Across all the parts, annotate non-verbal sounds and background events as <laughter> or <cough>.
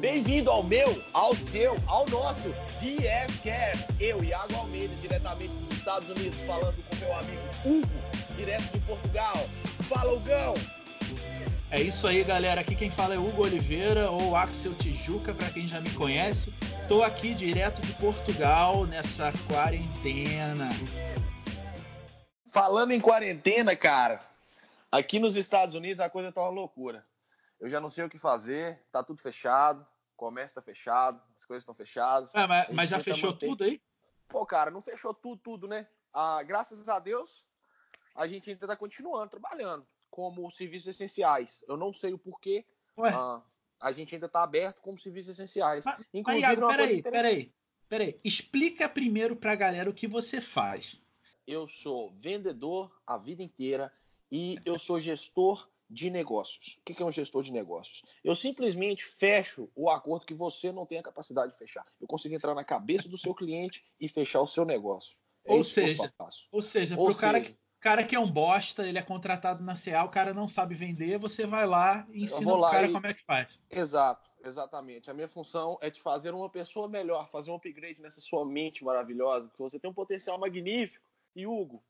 Bem-vindo ao meu, ao seu, ao nosso DFCast. Eu, Iago Almeida, diretamente dos Estados Unidos, falando com meu amigo Hugo, direto de Portugal. Fala, Hugão! É isso aí, galera. Aqui quem fala é Hugo Oliveira ou Axel Tijuca, para quem já me conhece. Estou aqui direto de Portugal nessa quarentena. Falando em quarentena, cara, aqui nos Estados Unidos a coisa tá uma loucura. Eu já não sei o que fazer, tá tudo fechado, o comércio tá fechado, as coisas estão fechadas. É, mas, mas já fechou manter... tudo aí? Pô, cara, não fechou tudo, tudo, né? Ah, graças a Deus, a gente ainda tá continuando trabalhando como serviços essenciais. Eu não sei o porquê. Ah, a gente ainda tá aberto como serviços essenciais. Mas, Inclusive, mas Iago, peraí, peraí, peraí. Explica primeiro pra galera o que você faz. Eu sou vendedor a vida inteira e eu sou gestor de negócios. O que é um gestor de negócios? Eu simplesmente fecho o acordo que você não tem a capacidade de fechar. Eu consigo entrar na cabeça do seu cliente e fechar o seu negócio. É ou, seja, ou seja, ou seja, cara que cara que é um bosta, ele é contratado na CA, o cara não sabe vender, você vai lá e ensina o cara e... como é que faz. Exato, exatamente. A minha função é te fazer uma pessoa melhor, fazer um upgrade nessa sua mente maravilhosa, porque você tem um potencial magnífico. E Hugo,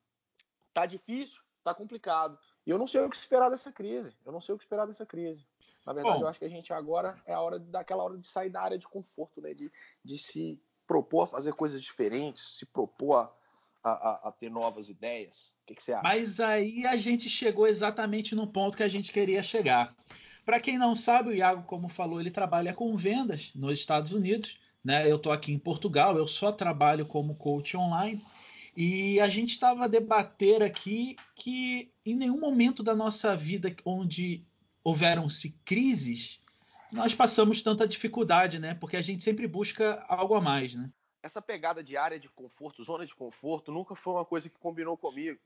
tá difícil, tá complicado. E eu não sei o que esperar dessa crise. Eu não sei o que esperar dessa crise. Na verdade, Bom, eu acho que a gente agora é a hora daquela hora de sair da área de conforto, né? De, de se propor a fazer coisas diferentes, se propor a a, a, ter novas ideias? O que, que, você acha? Mas aí a gente chegou exatamente no ponto que a gente queria chegar. Para quem não sabe, o Iago, como falou, ele trabalha com vendas nos Estados Unidos. Né? Eu estou aqui em Portugal, eu só trabalho como coach online. E a gente estava a debater aqui que em nenhum momento da nossa vida onde houveram-se crises, nós passamos tanta dificuldade, né? Porque a gente sempre busca algo a mais, né? essa pegada de área de conforto, zona de conforto, nunca foi uma coisa que combinou comigo.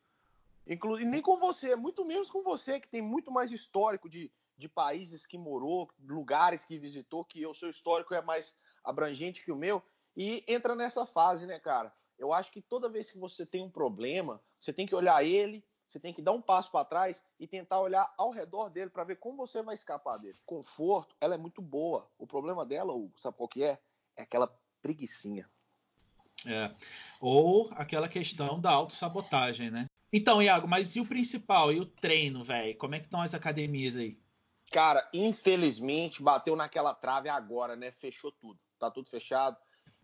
Inclu nem com você, muito menos com você, que tem muito mais histórico de, de países que morou, lugares que visitou, que o seu histórico é mais abrangente que o meu. E entra nessa fase, né, cara? Eu acho que toda vez que você tem um problema, você tem que olhar ele, você tem que dar um passo para trás e tentar olhar ao redor dele para ver como você vai escapar dele. Conforto, ela é muito boa. O problema dela, Hugo, sabe qual que é? É aquela preguiçinha. É. Ou aquela questão da autossabotagem, né? Então, Iago, mas e o principal? E o treino, velho? Como é que estão as academias aí? Cara, infelizmente, bateu naquela trave agora, né? Fechou tudo. Tá tudo fechado.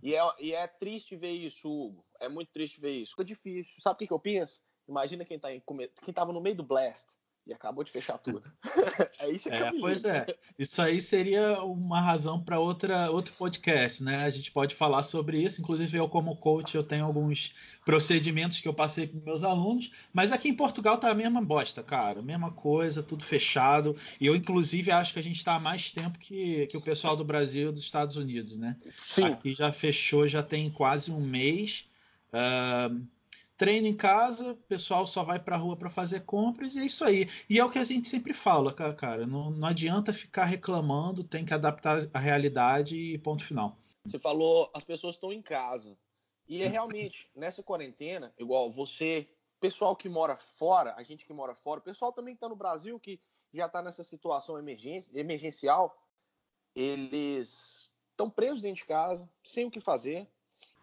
E é, e é triste ver isso, Hugo. É muito triste ver isso. É difícil. Sabe o que, que eu penso? Imagina quem, tá em, quem tava no meio do Blast e acabou de fechar tudo. <laughs> <laughs> é isso que é, Pois é. Isso aí seria uma razão para outro podcast, né? A gente pode falar sobre isso. Inclusive eu como coach eu tenho alguns procedimentos que eu passei para meus alunos, mas aqui em Portugal tá a mesma bosta, cara, mesma coisa, tudo fechado. E eu inclusive acho que a gente está há mais tempo que, que o pessoal do Brasil e dos Estados Unidos, né? Sim. Aqui já fechou, já tem quase um mês. Uh, treino em casa, o pessoal só vai para a rua para fazer compras e é isso aí. E é o que a gente sempre fala, cara. Não, não adianta ficar reclamando, tem que adaptar a realidade e ponto final. Você falou, as pessoas estão em casa. E é realmente, nessa quarentena, igual você, pessoal que mora fora, a gente que mora fora, pessoal também que está no Brasil, que já está nessa situação emergencial, eles estão presos dentro de casa, sem o que fazer,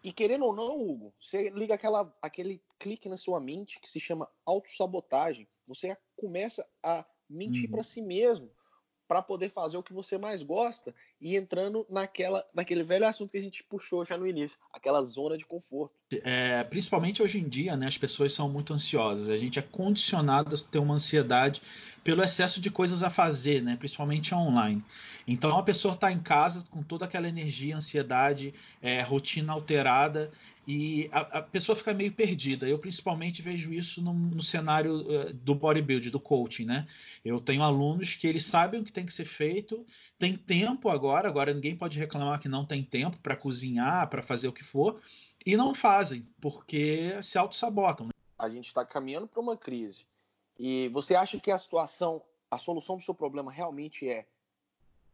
e querendo ou não, Hugo, você liga aquela, aquele clique na sua mente que se chama autossabotagem. Você começa a mentir uhum. para si mesmo para poder fazer o que você mais gosta e entrando naquela, naquele velho assunto que a gente puxou já no início, aquela zona de conforto. É, principalmente hoje em dia, né, as pessoas são muito ansiosas. A gente é condicionado a ter uma ansiedade pelo excesso de coisas a fazer, né? principalmente online. Então a pessoa está em casa com toda aquela energia, ansiedade, é, rotina alterada e a, a, pessoa fica meio perdida. Eu principalmente vejo isso no, no cenário uh, do bodybuilding, do coaching. Né? Eu tenho alunos que eles sabem o que tem que ser feito, tem tempo agora, agora ninguém pode reclamar que não tem tempo para cozinhar, para fazer o que for, e não fazem, porque se auto-sabotam. Né? A gente está caminhando para uma crise e você acha que a situação, a solução do seu problema realmente é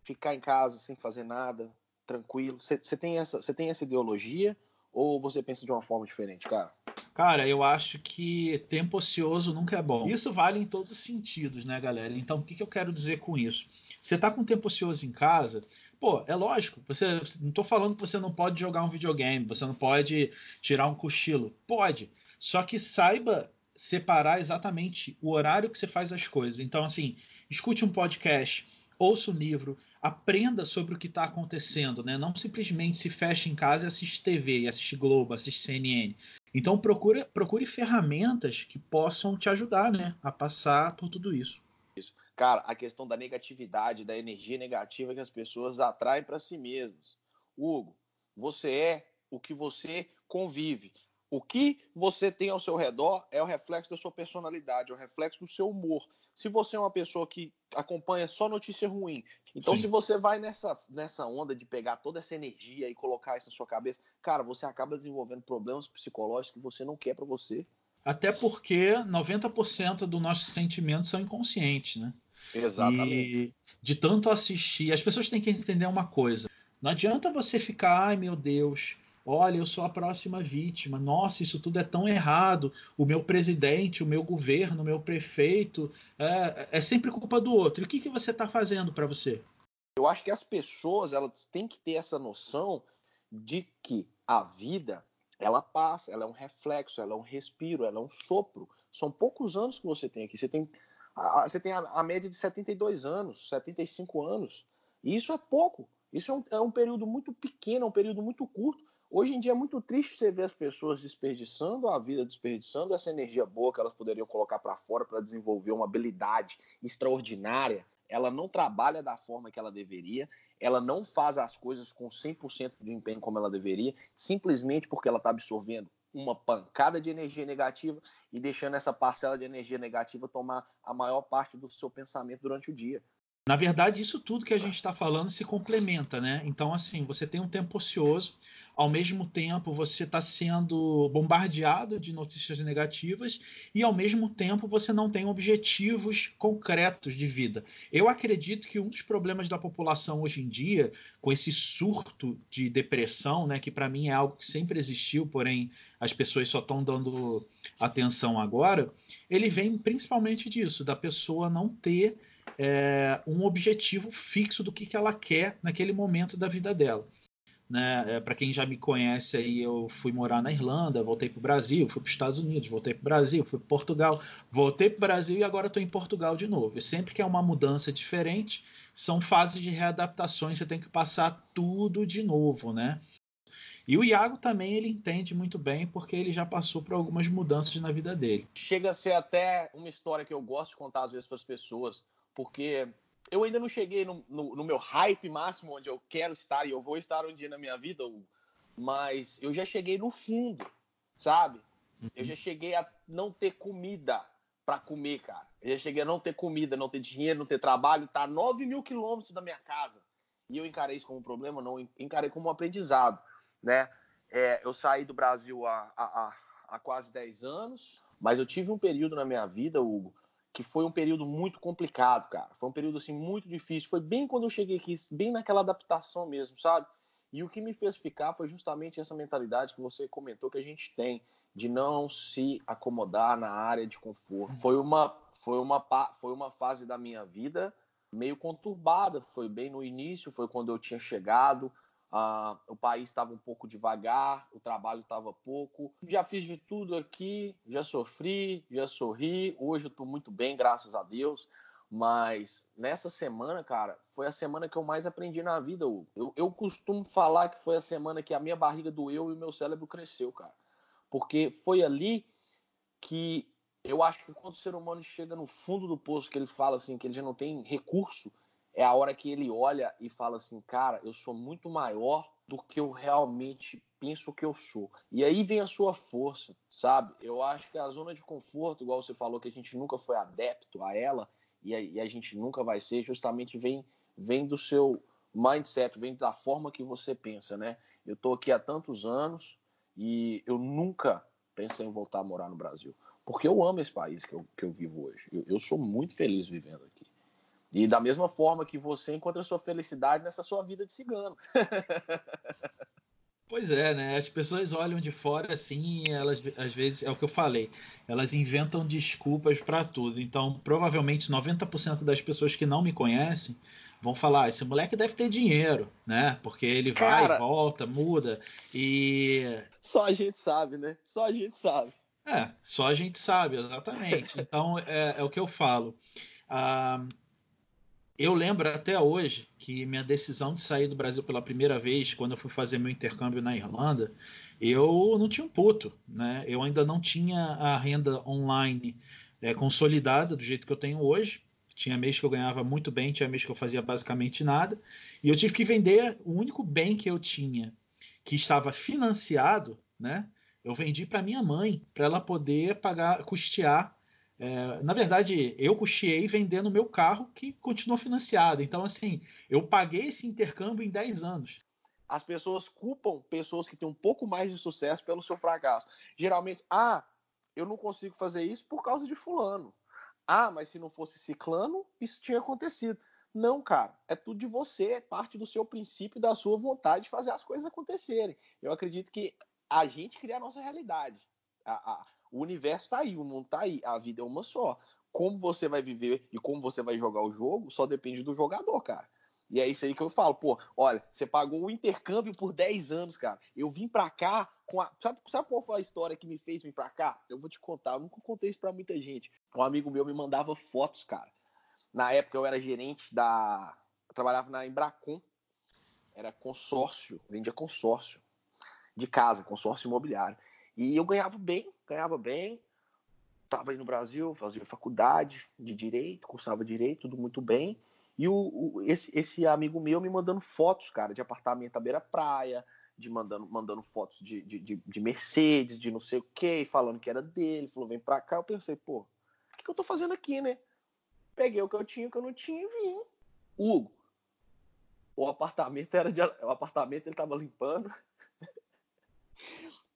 ficar em casa sem fazer nada, tranquilo? Você tem essa, tem essa ideologia ou você pensa de uma forma diferente, cara? Cara, eu acho que tempo ocioso nunca é bom. Isso vale em todos os sentidos, né, galera? Então, o que, que eu quero dizer com isso? Você tá com tempo ocioso em casa, pô, é lógico. Você não tô falando que você não pode jogar um videogame, você não pode tirar um cochilo. Pode. Só que saiba separar exatamente o horário que você faz as coisas. Então, assim, escute um podcast, ouça um livro, aprenda sobre o que está acontecendo, né? Não simplesmente se feche em casa e assiste TV, e assiste Globo, assiste CNN. Então procure, procure ferramentas que possam te ajudar, né, a passar por tudo isso. Isso. Cara, a questão da negatividade, da energia negativa que as pessoas atraem para si mesmas. Hugo, você é o que você convive. O que você tem ao seu redor é o reflexo da sua personalidade, é o reflexo do seu humor. Se você é uma pessoa que acompanha só notícia ruim, então Sim. se você vai nessa, nessa onda de pegar toda essa energia e colocar isso na sua cabeça, cara, você acaba desenvolvendo problemas psicológicos que você não quer para você. Até porque 90% dos nossos sentimentos são inconscientes, né? Exatamente. E de tanto assistir, as pessoas têm que entender uma coisa. Não adianta você ficar, ai meu Deus, olha, eu sou a próxima vítima, nossa, isso tudo é tão errado, o meu presidente, o meu governo, o meu prefeito, é, é sempre culpa do outro. E o que, que você está fazendo para você? Eu acho que as pessoas elas têm que ter essa noção de que a vida ela passa, ela é um reflexo, ela é um respiro, ela é um sopro. São poucos anos que você tem aqui. Você tem a, você tem a, a média de 72 anos, 75 anos. E isso é pouco. Isso é um, é um período muito pequeno, é um período muito curto. Hoje em dia é muito triste você ver as pessoas desperdiçando a vida, desperdiçando essa energia boa que elas poderiam colocar para fora para desenvolver uma habilidade extraordinária. Ela não trabalha da forma que ela deveria, ela não faz as coisas com 100% de empenho como ela deveria, simplesmente porque ela está absorvendo uma pancada de energia negativa e deixando essa parcela de energia negativa tomar a maior parte do seu pensamento durante o dia. Na verdade, isso tudo que a gente está falando se complementa, né? Então, assim, você tem um tempo ocioso, ao mesmo tempo você está sendo bombardeado de notícias negativas e ao mesmo tempo você não tem objetivos concretos de vida. Eu acredito que um dos problemas da população hoje em dia, com esse surto de depressão, né, que para mim é algo que sempre existiu, porém as pessoas só estão dando atenção agora, ele vem principalmente disso, da pessoa não ter é, um objetivo fixo do que, que ela quer naquele momento da vida dela. Né? É, para quem já me conhece aí, eu fui morar na Irlanda, voltei para o Brasil, fui para os Estados Unidos, voltei para o Brasil, fui para Portugal, voltei para o Brasil e agora estou em Portugal de novo. E sempre que é uma mudança diferente, são fases de readaptações, você tem que passar tudo de novo, né? E o Iago também ele entende muito bem porque ele já passou por algumas mudanças na vida dele. Chega a ser até uma história que eu gosto de contar às vezes para as pessoas, porque eu ainda não cheguei no, no, no, meu hype máximo onde eu quero estar e eu vou estar um dia na minha vida, mas eu já cheguei no fundo, sabe? Eu já cheguei a não ter comida para comer, cara. Eu já cheguei a não ter comida, não ter dinheiro, não ter trabalho, tá 9 mil quilômetros da minha casa. E eu encarei isso como um problema, não encarei como um aprendizado, né? É, eu saí do Brasil há, há, há quase 10 anos, mas eu tive um período na minha vida, Hugo, que foi um período muito complicado, cara. Foi um período assim muito difícil. Foi bem quando eu cheguei aqui, bem naquela adaptação mesmo, sabe? E o que me fez ficar foi justamente essa mentalidade que você comentou que a gente tem de não se acomodar na área de conforto. Foi uma foi uma foi uma fase da minha vida meio conturbada, foi bem no início, foi quando eu tinha chegado, Uh, o país estava um pouco devagar, o trabalho estava pouco. Já fiz de tudo aqui, já sofri, já sorri. Hoje eu estou muito bem, graças a Deus. Mas nessa semana, cara, foi a semana que eu mais aprendi na vida. Eu, eu costumo falar que foi a semana que a minha barriga doeu e o meu cérebro cresceu, cara. Porque foi ali que eu acho que quando o ser humano chega no fundo do poço, que ele fala assim, que ele já não tem recurso, é a hora que ele olha e fala assim, cara, eu sou muito maior do que eu realmente penso que eu sou. E aí vem a sua força, sabe? Eu acho que a zona de conforto, igual você falou, que a gente nunca foi adepto a ela e a, e a gente nunca vai ser, justamente vem, vem do seu mindset, vem da forma que você pensa, né? Eu tô aqui há tantos anos e eu nunca pensei em voltar a morar no Brasil. Porque eu amo esse país que eu, que eu vivo hoje. Eu, eu sou muito feliz vivendo aqui. E da mesma forma que você encontra sua felicidade nessa sua vida de cigano. <laughs> Pois é, né? As pessoas olham de fora assim, e elas às vezes é o que eu falei, elas inventam desculpas para tudo. Então, provavelmente 90% das pessoas que não me conhecem vão falar: esse moleque deve ter dinheiro, né? Porque ele Cara, vai, volta, muda e só a gente sabe, né? Só a gente sabe. É, só a gente sabe, exatamente. Então é, é o que eu falo. Ah, eu lembro até hoje que minha decisão de sair do Brasil pela primeira vez, quando eu fui fazer meu intercâmbio na Irlanda, eu não tinha um puto, né? Eu ainda não tinha a renda online é, consolidada do jeito que eu tenho hoje. Tinha mês que eu ganhava muito bem, tinha mês que eu fazia basicamente nada. E eu tive que vender o único bem que eu tinha, que estava financiado, né? Eu vendi para minha mãe, para ela poder pagar, custear é, na verdade, eu custeei vendendo meu carro que continua financiado. Então, assim, eu paguei esse intercâmbio em 10 anos. As pessoas culpam pessoas que têm um pouco mais de sucesso pelo seu fracasso. Geralmente, ah, eu não consigo fazer isso por causa de fulano. Ah, mas se não fosse ciclano, isso tinha acontecido. Não, cara, é tudo de você, é parte do seu princípio, da sua vontade de fazer as coisas acontecerem. Eu acredito que a gente cria a nossa realidade. A, a, o universo está aí, o mundo está aí, a vida é uma só. Como você vai viver e como você vai jogar o jogo só depende do jogador, cara. E é isso aí que eu falo, pô, olha, você pagou o intercâmbio por 10 anos, cara. Eu vim pra cá com a. Sabe, sabe qual foi a história que me fez vir pra cá? Eu vou te contar, eu nunca contei isso pra muita gente. Um amigo meu me mandava fotos, cara. Na época eu era gerente da. Eu trabalhava na Embracon. Era consórcio, vendia consórcio de casa, consórcio imobiliário. E eu ganhava bem, ganhava bem. Estava aí no Brasil, fazia faculdade de direito, cursava direito, tudo muito bem. E o, o, esse, esse amigo meu me mandando fotos, cara, de apartamento à beira-praia, de mandando, mandando fotos de, de, de, de, Mercedes, de não sei o que, falando que era dele, falou, vem pra cá. Eu pensei, pô, o que, que eu tô fazendo aqui, né? Peguei o que eu tinha, o que eu não tinha e vim. Hugo, o apartamento era de, o apartamento ele tava limpando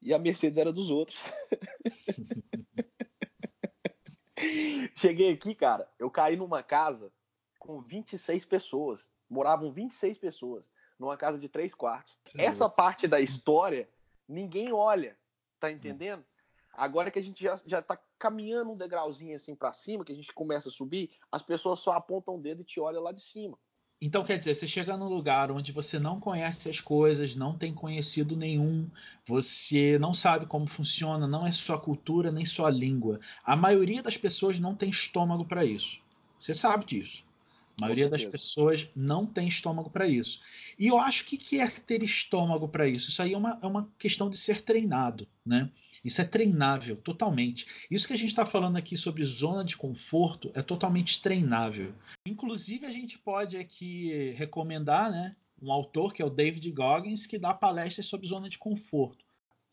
e a Mercedes era dos outros. <laughs> Cheguei aqui, cara, eu caí numa casa com 26 pessoas. Moravam 26 pessoas numa casa de três quartos. Sim. Essa parte da história ninguém olha, tá entendendo? Agora que a gente já, já tá caminhando um degrauzinho assim para cima, que a gente começa a subir, as pessoas só apontam o dedo e te olham lá de cima. Então, quer dizer, você chega num lugar onde você não conhece as coisas, não tem conhecido nenhum, você não sabe como funciona, não é sua cultura nem sua língua. A maioria das pessoas não tem estômago para isso. Você sabe disso. A maioria das pessoas não tem estômago para isso. E eu acho que que é ter estômago para isso? Isso aí é uma, é uma questão de ser treinado, né? Isso é treinável totalmente. Isso que a gente está falando aqui sobre zona de conforto é totalmente treinável. Inclusive, a gente pode aqui recomendar né, um autor que é o David Goggins, que dá palestras sobre zona de conforto.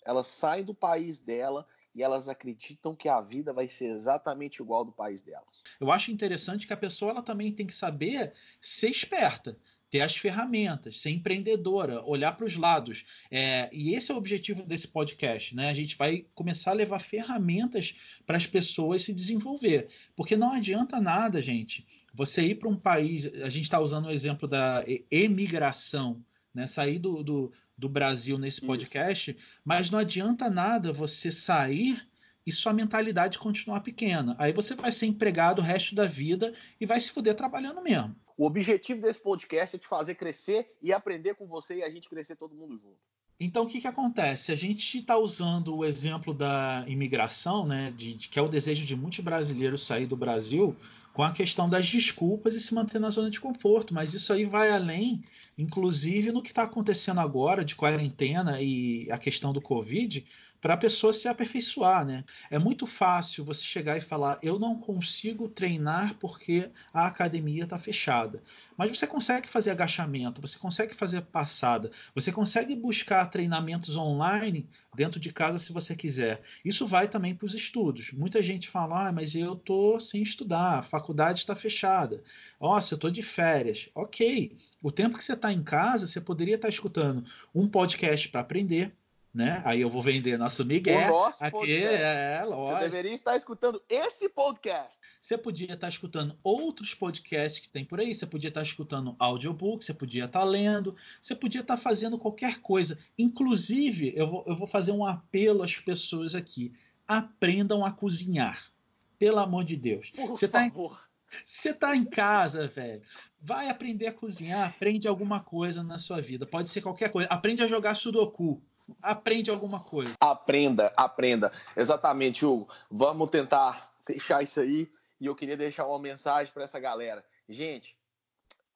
Elas saem do país dela e elas acreditam que a vida vai ser exatamente igual do país dela. Eu acho interessante que a pessoa ela também tem que saber ser esperta ter as ferramentas, ser empreendedora, olhar para os lados. É, e esse é o objetivo desse podcast, né? A gente vai começar a levar ferramentas para as pessoas se desenvolver. Porque não adianta nada, gente, você ir para um país. A gente está usando o exemplo da emigração, né? Sair do, do, do Brasil nesse podcast, Isso. mas não adianta nada você sair e sua mentalidade continuar pequena. Aí você vai ser empregado o resto da vida e vai se fuder trabalhando mesmo. O objetivo desse podcast é te fazer crescer e aprender com você e a gente crescer todo mundo junto. Então, o que, que acontece? A gente está usando o exemplo da imigração, né, de, de, que é o desejo de muitos brasileiros sair do Brasil, com a questão das desculpas e se manter na zona de conforto. Mas isso aí vai além, inclusive no que está acontecendo agora de quarentena e a questão do Covid, para a pessoa se aperfeiçoar, né? É muito fácil você chegar e falar: eu não consigo treinar porque a academia está fechada. Mas você consegue fazer agachamento, você consegue fazer passada, você consegue buscar treinamentos online dentro de casa se você quiser. Isso vai também para os estudos. Muita gente fala: ah, mas eu tô sem estudar, a faculdade está fechada. Nossa, eu tô de férias. Ok. O tempo que você está em casa, você poderia estar tá escutando um podcast para aprender né? Aí eu vou vender nosso Miguel. O nosso aqui podcast. é, lógico. Você deveria estar escutando esse podcast. Você podia estar escutando outros podcasts que tem por aí, você podia estar escutando audiobook, você podia estar lendo, você podia estar fazendo qualquer coisa. Inclusive, eu vou, eu vou fazer um apelo às pessoas aqui. Aprendam a cozinhar. Pelo amor de Deus. Por Você tá em- favor. Você tá em casa, velho. Vai aprender a cozinhar, aprende alguma coisa na sua vida. Pode ser qualquer coisa. Aprende a jogar sudoku. Aprende alguma coisa. Aprenda, aprenda. Exatamente, Hugo. Vamos tentar fechar isso aí. E eu queria deixar uma mensagem para essa galera. Gente,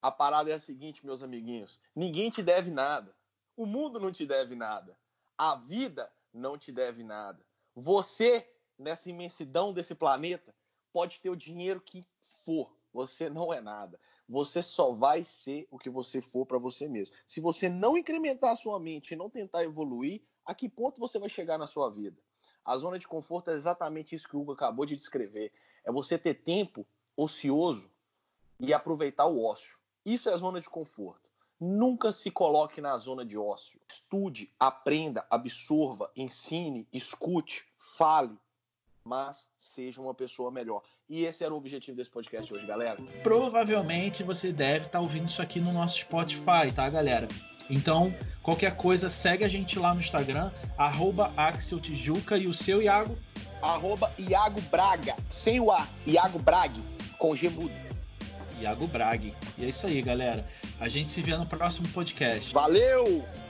a parada é a seguinte, meus amiguinhos: ninguém te deve nada. O mundo não te deve nada. A vida não te deve nada. Você, nessa imensidão desse planeta, pode ter o dinheiro que for. Você não é nada. Você só vai ser o que você for para você mesmo. Se você não incrementar a sua mente e não tentar evoluir, a que ponto você vai chegar na sua vida? A zona de conforto é exatamente isso que o Hugo acabou de descrever. É você ter tempo ocioso e aproveitar o ócio. Isso é a zona de conforto. Nunca se coloque na zona de ócio. Estude, aprenda, absorva, ensine, escute, fale, mas seja uma pessoa melhor. E esse era o objetivo desse podcast hoje, galera. Provavelmente você deve estar ouvindo isso aqui no nosso Spotify, tá, galera? Então, qualquer coisa, segue a gente lá no Instagram, arroba Axel Tijuca e o seu Iago. Arroba Iago Braga, sem o A, Iago Brague, com G mudo. Iago Brag. E é isso aí, galera. A gente se vê no próximo podcast. Valeu!